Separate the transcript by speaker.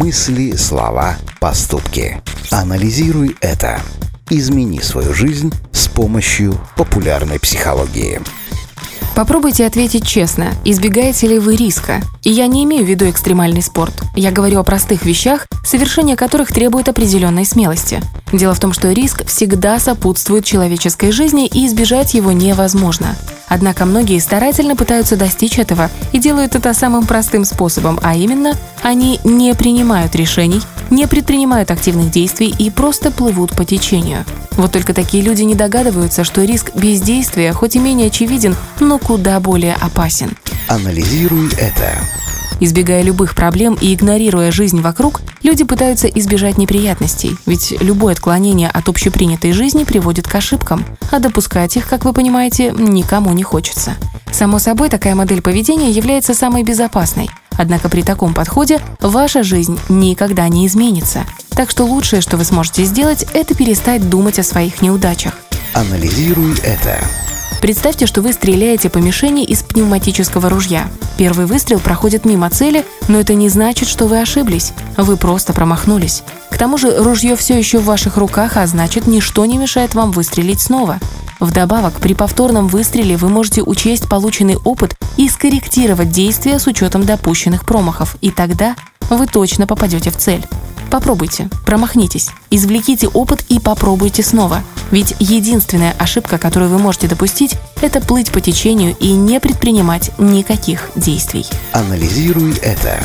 Speaker 1: Мысли, слова, поступки. Анализируй это. Измени свою жизнь с помощью популярной психологии.
Speaker 2: Попробуйте ответить честно, избегаете ли вы риска. И я не имею в виду экстремальный спорт. Я говорю о простых вещах, совершение которых требует определенной смелости. Дело в том, что риск всегда сопутствует человеческой жизни и избежать его невозможно. Однако многие старательно пытаются достичь этого и делают это самым простым способом, а именно они не принимают решений, не предпринимают активных действий и просто плывут по течению. Вот только такие люди не догадываются, что риск бездействия хоть и менее очевиден, но куда более опасен.
Speaker 1: Анализируй это.
Speaker 2: Избегая любых проблем и игнорируя жизнь вокруг, люди пытаются избежать неприятностей, ведь любое отклонение от общепринятой жизни приводит к ошибкам, а допускать их, как вы понимаете, никому не хочется. Само собой, такая модель поведения является самой безопасной, однако при таком подходе ваша жизнь никогда не изменится. Так что лучшее, что вы сможете сделать, это перестать думать о своих неудачах.
Speaker 1: Анализируй это.
Speaker 2: Представьте, что вы стреляете по мишени из пневматического ружья. Первый выстрел проходит мимо цели, но это не значит, что вы ошиблись. Вы просто промахнулись. К тому же ружье все еще в ваших руках, а значит, ничто не мешает вам выстрелить снова. Вдобавок, при повторном выстреле вы можете учесть полученный опыт и скорректировать действия с учетом допущенных промахов, и тогда вы точно попадете в цель. Попробуйте, промахнитесь, извлеките опыт и попробуйте снова. Ведь единственная ошибка, которую вы можете допустить, это плыть по течению и не предпринимать никаких действий.
Speaker 1: Анализируй это.